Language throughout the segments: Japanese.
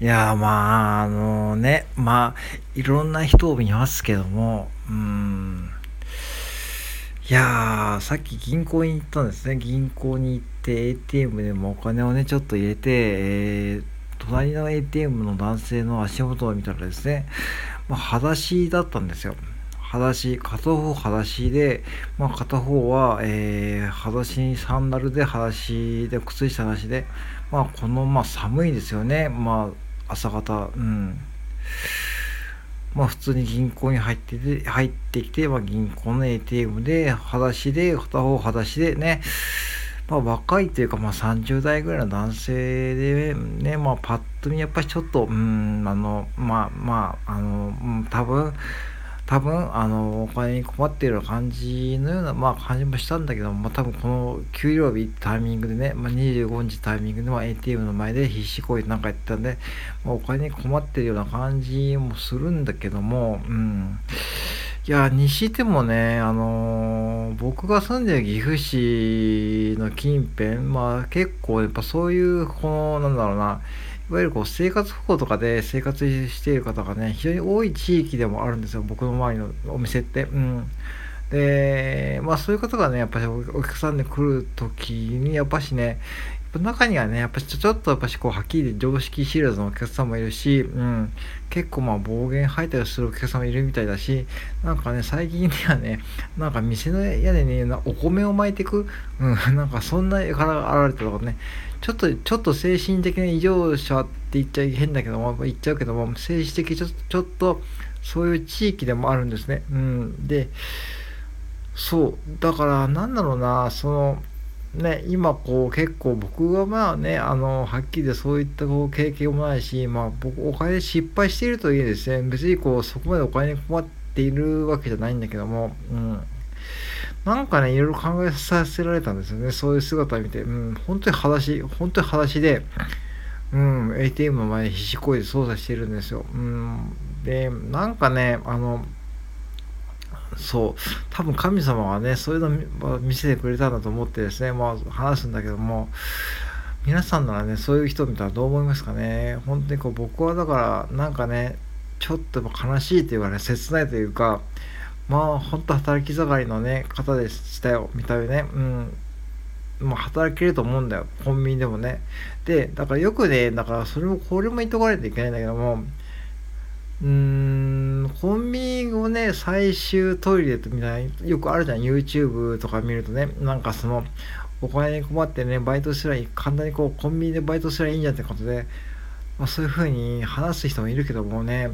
いやまああのねまあいろんな人を見ますけどもうんいやーさっき銀行に行ったんですね。銀行に行って ATM でもお金をねちょっと入れて、えー隣の ATM の男性の足元を見たらですね、まあ、裸足だったんですよ。裸足片方裸足で、まあ、片方は、えー、裸足にサンダルで裸足で靴下なしで、まあ、この、まあ、寒いですよね、まあ、朝方。うん。まあ普通に銀行に入ってて入ってきて、まあ、銀行の ATM で裸足で片方裸足でね。まあ、若いというか、まあ、30代ぐらいの男性でね、まあ、パッと見やっぱりちょっとうんあのまあまああの、多分多分あのお金に困っている感じのような、まあ、感じもしたんだけど、まあ、多分この給料日タイミングでね、まあ、25日タイミングで、まあ、ATM の前で必死こいなんかやってたんで、まあ、お金に困っているような感じもするんだけども、うん。いや、にしてもね、あのー、僕が住んでる岐阜市の近辺、まあ結構やっぱそういう、この、なんだろうな、いわゆるこう生活保護とかで生活している方がね、非常に多い地域でもあるんですよ、僕の周りのお店って。うん。で、まあそういう方がね、やっぱりお客さんで来るときに、やっぱしね、中にはね、やっぱちょっとやっぱしこう、はっきり常識知らずのお客さんもいるし、うん、結構まあ暴言吐いたりするお客さんもいるみたいだし、なんかね、最近ではね、なんか店の屋根にお米を巻いていく、うん、なんかそんな柄が現れたとかね、ちょっと、ちょっと精神的な異常者って言っちゃ変だけども、言っちゃうけども、政治的ちょちょっと、そういう地域でもあるんですね。うん。で、そう。だから、なんだろうな、その、ね、今こう結構僕はまあね、あの、はっきりでそういったこう経験もないし、まあ僕お金失敗しているといえですね、別にこうそこまでお金に困っているわけじゃないんだけども、うん。なんかね、いろいろ考えさせられたんですよね、そういう姿を見て、うん、本当に裸足、本当に裸足で、うん、ATM の前で必死こいで操作してるんですよ。うん、で、なんかね、あの、そう多分神様がねそういうのを見せてくれたんだと思ってですねまあ話すんだけども皆さんならねそういう人見たらどう思いますかね。本当にこう僕はだからなんかねちょっと悲しいというかね切ないというかまあ本当働き盛りのね方でしたよ。みたいね。うん。まあ、働けると思うんだよ。コンビニでもね。でだからよくねだからそれもこれも言っとかないといけないんだけどもうーん、コンビニをね、最終トイレみたい？な、よくあるじゃん、YouTube とか見るとね、なんかその、お金に困ってね、バイトすらいい、簡単にこう、コンビニでバイトすらいいんじゃんってことで、まあ、そういう風に話す人もいるけどもね、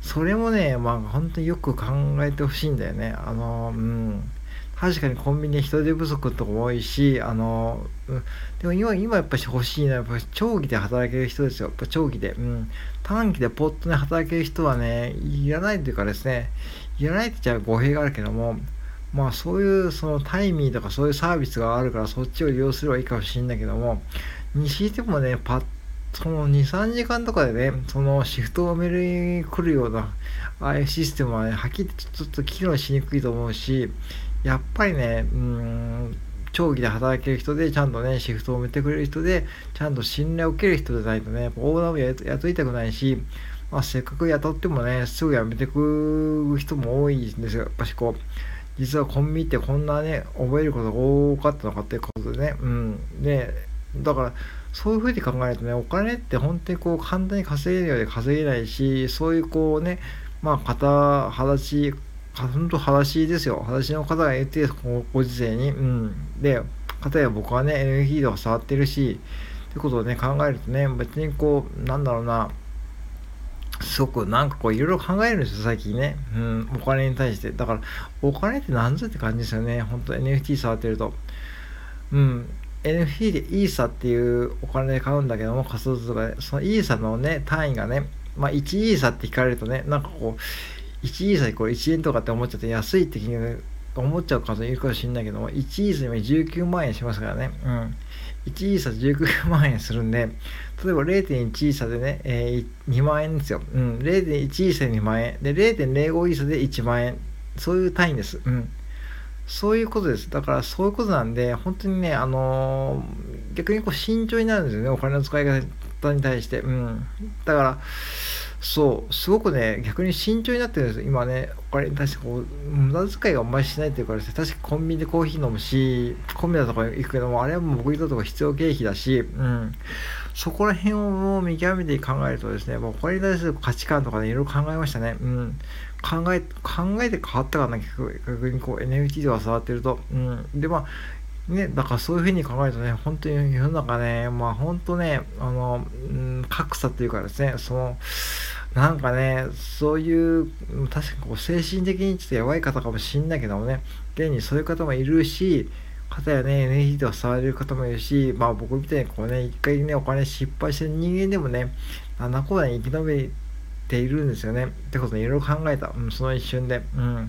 それもね、まあ本当によく考えてほしいんだよね。あの、うん。確かにコンビニ人手不足とか多いし、あの、うん、でも今、今やっぱし欲しいのは、やっぱ長期で働ける人ですよ。やっぱ長期で。うん。短期でポッとね、働ける人はね、いらないというかですね、いらないって言っちゃ語弊があるけども、まあそういうそのタイミーとかそういうサービスがあるからそっちを利用すればいいかもしれないけども、にしてもね、パッその2、3時間とかでね、そのシフトを埋めるに来るような、ああいうシステムはね、はっきりとちょっと機能しにくいと思うし、やっぱりね、うん、長期で働ける人で、ちゃんとね、シフトを埋めてくれる人で、ちゃんと信頼を受ける人でないとね、オーナーも雇いたくないし、まあ、せっかく雇ってもね、すぐ辞めてくる人も多いんですよ。やっぱしこう、実はコンビニってこんなね、覚えることが多かったのかっていうことでね、うん。で、だから、そういうふうに考えるとね、お金って本当にこう簡単に稼げるようで稼げないし、そういうこうね、まあ、肩、裸足、本当裸足ですよ。裸足の方が言ってこのご時世に。うん。で、かたや僕はね、NFT とか触ってるし、ってことをね、考えるとね、別にこう、なんだろうな、すごくなんかこういろいろ考えるんですよ、最近ね。うん、お金に対して。だから、お金って何ぞって感じですよね。本当 NFT 触ってると。うん。NFT でイーサっていうお金で買うんだけども、仮想通貨で、そのイーサのね、単位がね、まあ1イーサって聞かれるとね、なんかこう、1イーサイコール1円とかって思っちゃって安いって思っちゃう方いるかもしれないけども、1イーサ今19万円しますからね。うん。1イーサ19万円するんで、例えば0.1イーサでね、えー、2万円ですよ。うん。0.1イーサで2万円。で、0.05イーサで1万円。そういう単位です。うん。そういうことです。だからそういうことなんで、本当にね、あのー、逆にこう慎重になるんですよね、お金の使い方に対して。うん。だから、そう、すごくね、逆に慎重になってるんですよ。今ね、お金に対してこう、無駄遣いがあんまりしないっていうかですね、確かコンビニでコーヒー飲むし、コンビニだとか行くけども、あれはもう僕にとっても必要経費だし、うん。そこら辺をもう見極めて考えるとですね、もうこれに対する価値観とかね、いろいろ考えましたね。うん。考え、考えて変わったかな、逆にこう NFT とか触ってると。うん。で、まあ、ね、だからそういうふうに考えるとね、本当に世の中ね、まあ本当ね、あの、うん、格差っていうかですね、その、なんかね、そういう、確かにこう精神的にちょっとやばい方かもしんないけどもね、現にそういう方もいるし、方やね、NFT とか触れる方もいるし、まあ僕みたいにこうね、一回ね、お金失敗してる人間でもね、なんだこうだ生き延びているんですよね。ってことでいろいろ考えた。うん、その一瞬で。うん。やっ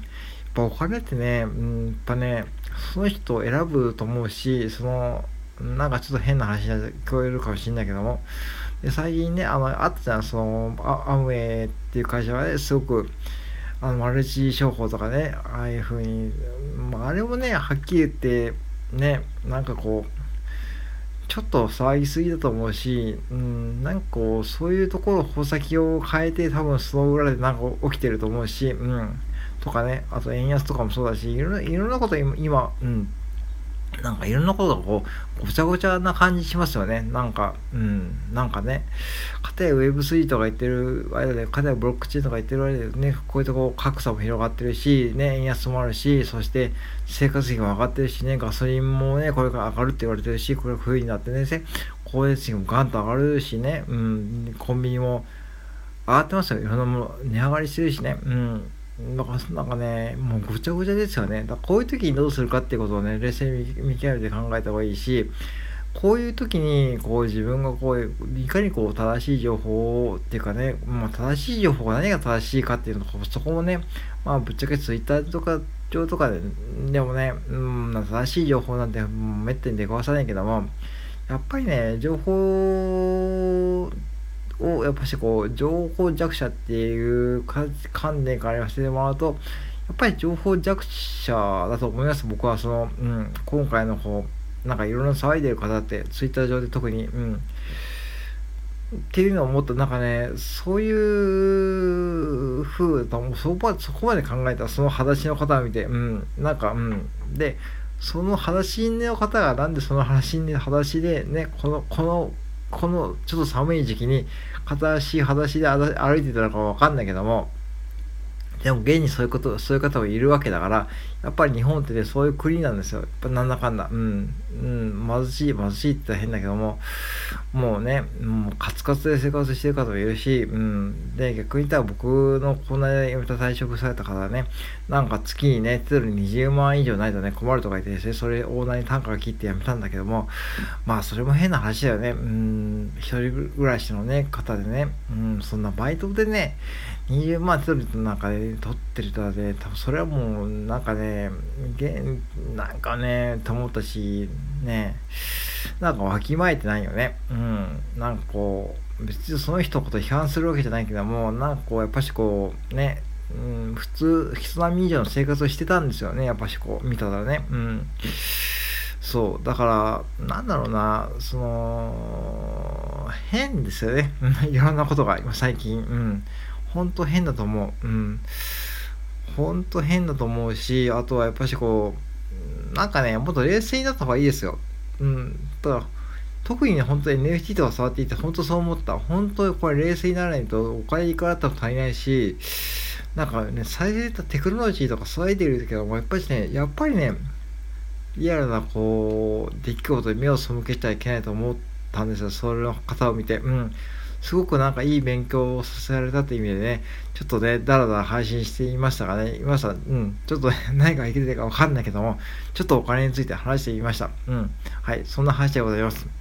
ぱお金ってね、うん、やっぱね、その人を選ぶと思うし、その、なんかちょっと変な話に聞こえるかもしれないけども、で最近ね、あの、あったじゃん、その、アムウェイっていう会社はね、すごく、あの、マルチ商法とかね、ああいうふうに、まあ、あれもね、はっきり言って、ね、なんかこう、ちょっと騒ぎすぎだと思うし、うん、なんかこう、そういうところ、宝先を変えて、多分その裏でなんか起きてると思うし、うん、とかね、あと円安とかもそうだし、いろ、いろんなこと今、うん、なんかいろんなことがこう、ごちゃごちゃな感じしますよね。なんか、うん、なんかね、かたや Web3 とか言ってる間で、かたやブロックチェーンとか言ってる間でね、こういうとこ格差も広がってるし、ね、円安もあるし、そして生活費も上がってるしね、ガソリンもね、これから上がるって言われてるし、これ冬になってね、光熱費もガンと上がるしね、うん、コンビニも上がってますよ。いろんなもの値上がりしてるしね、うん。なんかなんかね、もうごちゃごちゃですよね。だこういう時にどうするかっていうことをね、冷静に見極めて考えた方がいいし、こういう時にこう自分がこういかにこう正しい情報っていうかね、まあ、正しい情報が何が正しいかっていうのそこもね、まあ、ぶっちゃけツイッターとか上とかででもね、うん、正しい情報なんてめったに出くわさないけどもやっぱりね情報をやっぱしこう情報弱者っていう観点から言わせてもらうとやっぱり情報弱者だと思います。僕はその、うん、今回のこうなんかいろいろ騒いでる方ってツイッター上で特に、うん、っていうのをもっとなんかねそういう風とそこそこまで考えたその裸足の方を見てうんなんかうん。でその裸足の方がなんでその裸足で裸足でねこのこのこのちょっと寒い時期に片足裸足で歩いてたのかわかんないけどもでも現にそういうこと、そういう方もいるわけだから、やっぱり日本ってね、そういう国なんですよ。やっぱなんだかんだ。うん。うん。貧しい、貧しいって言ったら変だけども、もうね、もうカツカツで生活してる方もいるし、うん。で、逆に言ったら僕のこの間辞めた退職された方はね、なんか月にね、例えば20万以上ないとね、困るとか言ってですね、それオーナーに単価が切って辞めたんだけども、まあそれも変な話だよね。うん。一人暮らしのね、方でね、うん。そんなバイトでね、20万取るとなんかね、取ってる人はね、多分それはもう、なんかね、なんかね、と思ったし、ね、なんかわきまえてないよね。うん。なんかこう、別にその人のこと批判するわけじゃないけども、なんかこう、やっぱしこう、ね、うん、普通、人並み以上の生活をしてたんですよね、やっぱしこう、見たらね。うん。そう、だから、なんだろうな、その、変ですよね。いろんなことが、今最近。うん。ほんと変だと思う。うん。ほんと変だと思うし、あとはやっぱしこう、なんかね、もっと冷静になった方がいいですよ。うん。ただ、特にね、本当に NFT とか触っていて、本当そう思った。本当にこれ冷静にならないとお金いくらあっても足りないし、なんかね、最先端テクノロジーとか騒いでるけども、やっぱりね、やっぱりね、リアルなこう、出来事に目を背けちゃいけないと思ったんですよ。それの方を見て。うん。すごくなんかいい勉強をさせられたという意味でね、ちょっとね、だらだら配信していましたがね、いました。うん。ちょっと、ね、何がいけてるかわかんないけども、ちょっとお金について話してみました。うん。はい。そんな話でございます。